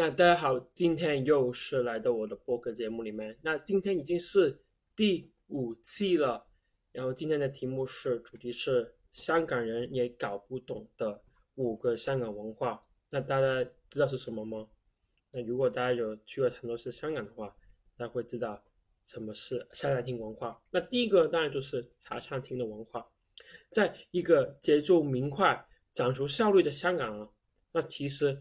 那大家好，今天又是来到我的播客节目里面。那今天已经是第五期了，然后今天的题目是主题是香港人也搞不懂的五个香港文化。那大家知道是什么吗？那如果大家有去过很多次香港的话，那会知道什么是茶餐厅文化。那第一个当然就是茶餐厅的文化，在一个节奏明快、讲求效率的香港啊，那其实。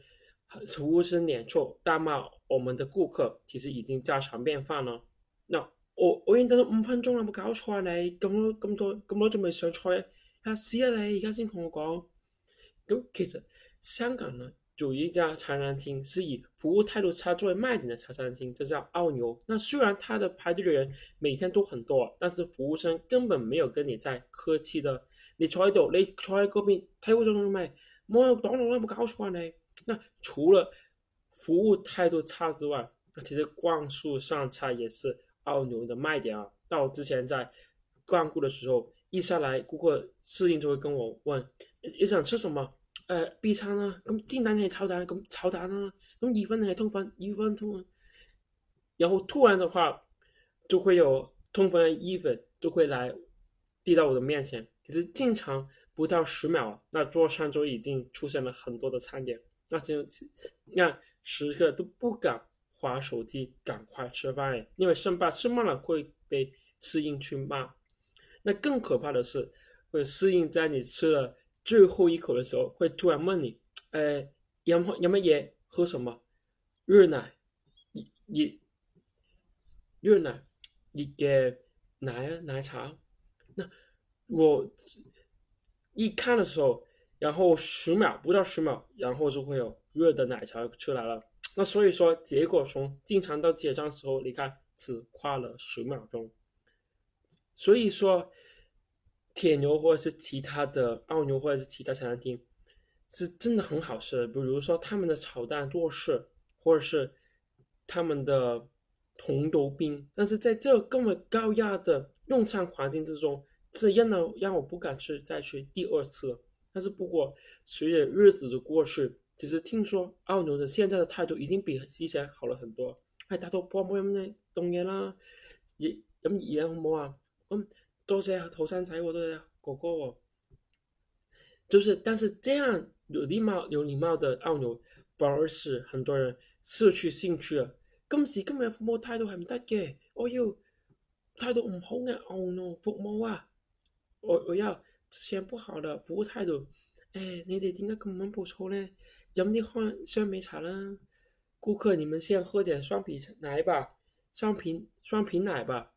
服务生脸出大骂我们的顾客，其实已经家常便饭了。那我我已经等了五分钟了，我搞错嘞，咁多咁多咁多仲未上菜，死啊你！而家先同我讲。咁其实香港呢，有一家茶餐厅是以服务态度差作为卖点的茶餐厅，这叫澳牛。那虽然他的排队的人每天都很多，但是服务生根本没有跟你在客气的。你坐喺度，你坐喺嗰边，睇我做做咩？我有懂了，我不告诉他嘞。那除了服务态度差之外，那其实灌速上菜也是澳牛的卖点啊。到之前在光顾的时候，一上来顾客适应就会跟我问：你想吃什么？呃，B 餐呢？咁煎蛋定系炒蛋？咁炒蛋啊？咁意粉定系通粉？意粉通粉？然后突然的话，就会有通粉意粉就会来递到我的面前，其实经常。不到十秒，那桌上就已经出现了很多的餐点。那就你看，客都不敢划手机，赶快吃饭，因为生怕吃慢了会被适应去骂。那更可怕的是，会适应在你吃了最后一口的时候，会突然问你：“呃，杨喝饮乜嘢？喝什么？热奶？你热奶？你给奶啊？奶茶？”那我。一看的时候，然后十秒不到十秒，然后就会有热的奶茶出来了。那所以说，结果从进场到结账时候，你看只花了十秒钟。所以说，铁牛或者是其他的澳牛或者是其他餐厅，是真的很好吃。比如说他们的炒蛋多士，或者是他们的铜豆冰，但是在这这么高压的用餐环境之中。这样呢，让我不敢去再去第二次。但是不过，随着日子的过去，其实听说奥牛的现在的态度已经比之前好了很多。哎，他都好唔好呢？冻嘢啦，也咁热啊，好唔好啊？嗯，多谢土生仔，我都讲过，就是。但是这样有礼貌、有礼貌的奥牛，反而使很多人失去兴趣啊。今时今日服务态度系唔得嘅，我要态度唔好嘅奥牛服务啊。我我要之前不好的服务态度，哎，你哋点解咁补充嘞，呢？饮啲换双皮茶啦，顾客你们先喝点双皮奶吧，双瓶双瓶奶吧，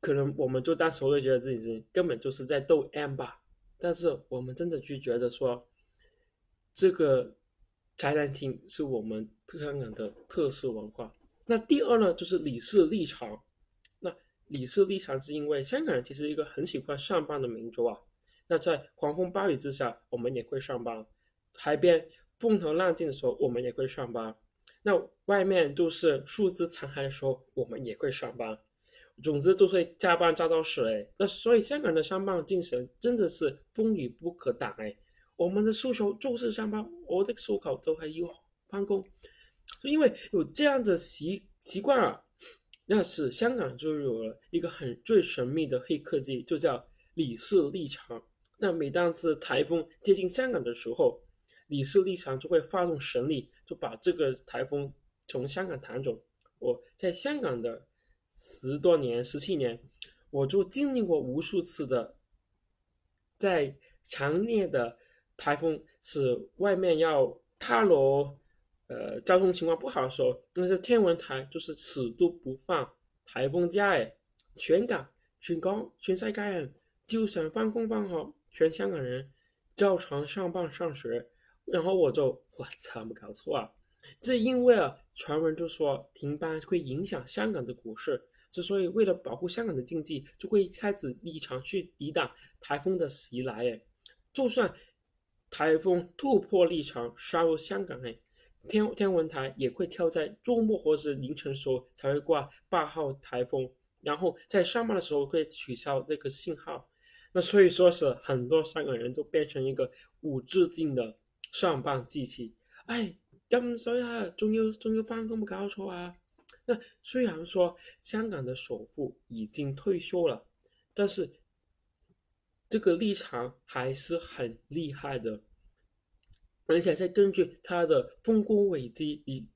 可能我们就当时会觉得自己是根本就是在逗 M 吧，但是我们真的就觉得说，这个茶餐厅是我们香港的特色文化。那第二呢，就是理事立场。理氏立场是因为香港人其实一个很喜欢上班的民族啊，那在狂风暴雨之下，我们也会上班；海边风头浪静的时候，我们也会上班；那外面都是树枝残骸的时候，我们也会上班。总之，都会加班加到死哎。那所以，香港人的上班精神真的是风雨不可挡哎。我们的诉求就是上班，我的诉口都还有翻工，就因为有这样的习习惯啊。那是香港就有了一个很最神秘的黑科技，就叫李氏立场。那每当是台风接近香港的时候，李氏立场就会发动神力，就把这个台风从香港弹走。我在香港的十多年、十七年，我就经历过无数次的，在强烈的台风使外面要塌楼，呃，交通情况不好的时候，那些天文台就是死都不放台风假诶，全港全港全世界，就算放公放好，全香港人照常上班上学。然后我就，我怎么搞错啊！这因为啊，传闻就说停班会影响香港的股市，之所以为了保护香港的经济，就会开始立场去抵挡台风的袭来诶，就算台风突破立场杀入香港诶，天天文台也会跳在周末或是凌晨时候才会挂八号台风，然后在上班的时候会取消那个信号。那所以说是很多香港人就变成一个无止境的上班机器。哎，咁以啊，终又终又犯咁高错啊！那虽然说香港的首富已经退休了，但是这个立场还是很厉害的。而且是根据他的丰功伟绩，以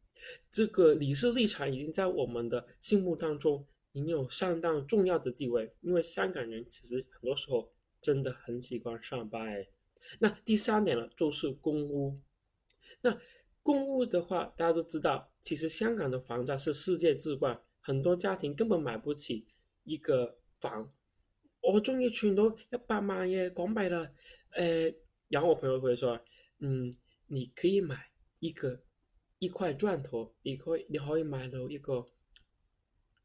这个理事立场，已经在我们的心目当中经有相当重要的地位。因为香港人其实很多时候真的很喜欢上班。那第三点呢，就是公屋。那公屋的话，大家都知道，其实香港的房价是世界之冠，很多家庭根本买不起一个房。我终于存到一百万嘅港币啦！诶，后我朋友会说，嗯。你可以买一个一块钻头，你可以你可以买了一个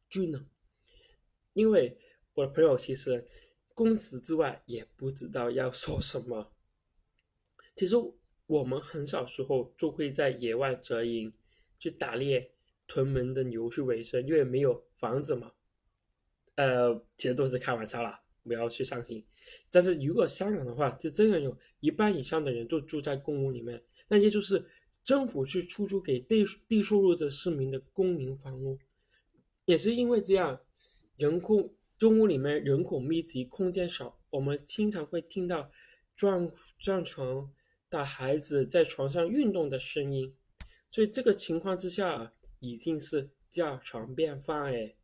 锯呢，因为我的朋友其实公司之外也不知道要说什么。其实我们很小时候就会在野外折营，去打猎，屯门的牛去为生，因为没有房子嘛。呃，其实都是开玩笑啦，不要去伤心。但是如果香港的话，是真的有一半以上的人就住在公屋里面。那些就是政府去出租给低低收入的市民的公营房屋，也是因为这样，人口中屋里面人口密集，空间少，我们经常会听到撞撞床的孩子在床上运动的声音，所以这个情况之下已经是家常便饭哎。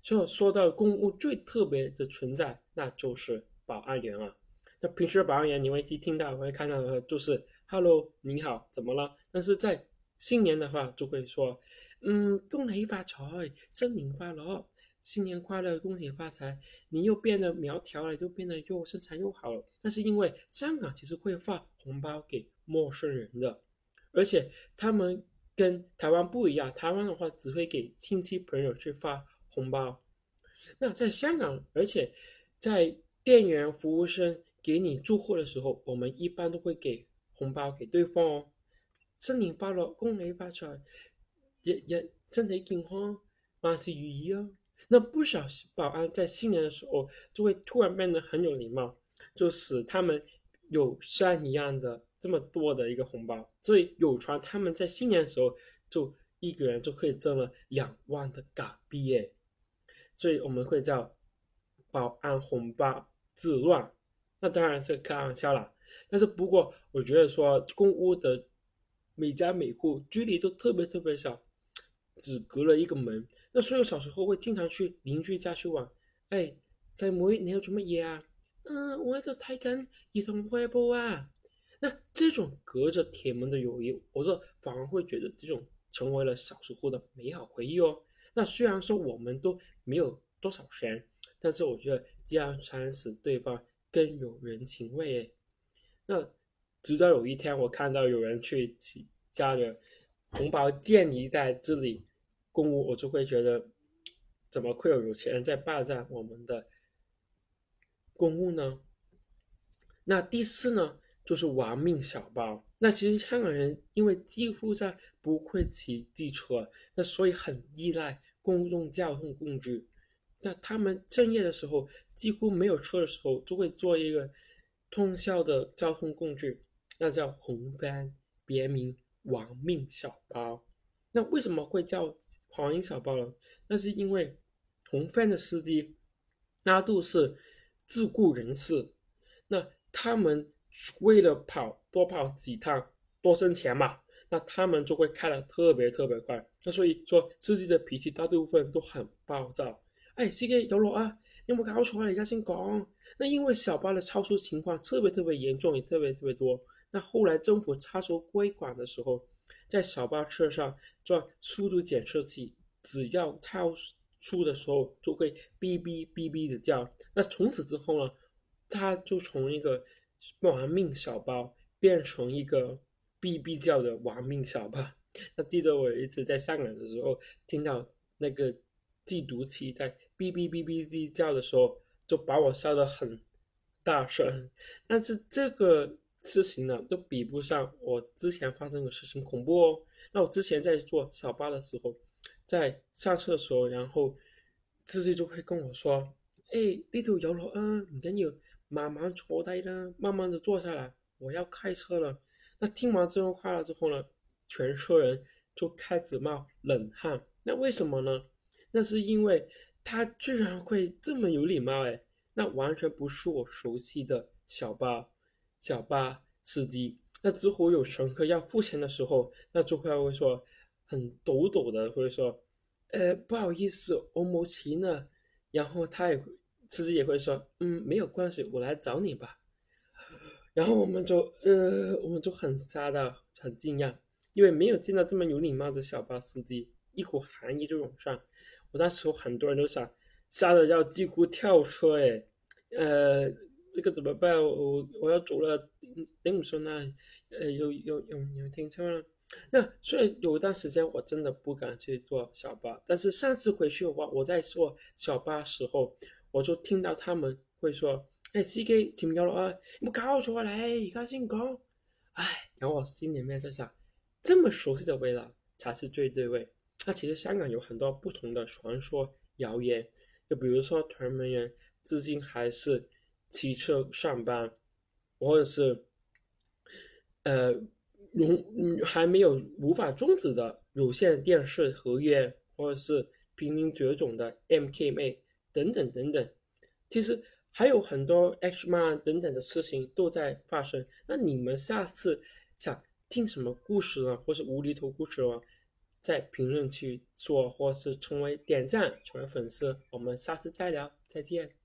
就说到公屋最特别的存在，那就是保安员啊。那平时的保安员，你会听到，会看到的就是。Hello，你好，怎么了？但是在新年的话，就会说，嗯，恭喜发财，新年快乐，新年快乐，恭喜发财。你又变得苗条了，又变得又身材又好了。那是因为香港其实会发红包给陌生人的，而且他们跟台湾不一样，台湾的话只会给亲戚朋友去发红包。那在香港，而且在店员、服务生给你祝货的时候，我们一般都会给。红包给对方，哦。新年快乐，恭喜发财，日日身体健康，万事如意哦。那不少保安在新年的时候就会突然变得很有礼貌，就使他们有山一样的这么多的一个红包，所以有传他们在新年的时候就一个人就可以挣了两万的港币耶！所以我们会叫保安红包自乱，那当然是开玩笑啦。但是不过，我觉得说公屋的每家每户距离都特别特别小，只隔了一个门。那所以小时候会经常去邻居家去玩。哎，在妹，你要做乜嘢啊？嗯，我喺度睇紧儿童快报啊。那这种隔着铁门的友谊，我说反而会觉得这种成为了小时候的美好回忆哦。那虽然说我们都没有多少钱，但是我觉得这样才能使对方更有人情味诶。那直到有一天，我看到有人去骑家人红包建议在这里公务，我就会觉得，怎么会有有钱人在霸占我们的公务呢？那第四呢，就是玩命小包。那其实香港人因为几乎在不会骑机车，那所以很依赖公共交通工具。那他们正业的时候几乎没有车的时候，就会做一个。通宵的交通工具，那叫红帆，别名亡命小包。那为什么会叫黄命小包呢？那是因为红帆的司机那都是自雇人士，那他们为了跑多跑几趟，多挣钱嘛，那他们就会开的特别特别快。那所以说司机的脾气大部分都很暴躁。哎，司机有路啊！有为高速啊，你家先讲，那因为小巴的超速情况特别特别严重，也特别特别多。那后来政府插手规管的时候，在小巴车上装速度检测器，只要超速的时候就会哔哔哔哔的叫。那从此之后呢，他就从一个玩命小巴变成一个哔哔叫的玩命小巴。那记得我有一次在香港的时候听到那个。计毒器在哔哔哔哔哔叫的时候，就把我吓得很大声。但是这个事情呢，都比不上我之前发生的事情恐怖哦。那我之前在坐小巴的时候，在上时候，然后司机就会跟我说：“哎，呢头有嗯，你赶紧慢慢坐低啦，慢慢的坐下来，我要开车了。”那听完这种话了之后呢，全车人就开始冒冷汗。那为什么呢？那是因为他居然会这么有礼貌哎，那完全不是我熟悉的小巴，小巴司机。那之后有乘客要付钱的时候，那就会会说很抖抖的，会说，呃，不好意思，我没钱呢。然后他也，司机也会说，嗯，没有关系，我来找你吧。然后我们就，呃，我们就很傻的，很惊讶，因为没有见到这么有礼貌的小巴司机。一股寒意就涌上，我那时候很多人都想，吓得要几乎跳车哎，呃，这个怎么办？我我要走了？你怎说呢？呃，有有有有停车了？那所以有一段时间我真的不敢去坐小巴，但是上次回去的话，我在坐小巴时候，我就听到他们会说：“哎，C K 请假了啊，你们搞错嘞，你个新搞。”哎，然后我心里面在想，这么熟悉的味道才是最对味。那其实香港有很多不同的传说、谣言，就比如说屯门人至今还是骑车上班，或者是呃，融还没有无法终止的有线电视合约，或者是濒临绝种的 MKA 等等等等。其实还有很多 H X 妈等等的事情都在发生。那你们下次想听什么故事呢？或是无厘头故事呢？在评论区做或是成为点赞，成为粉丝，我们下次再聊，再见。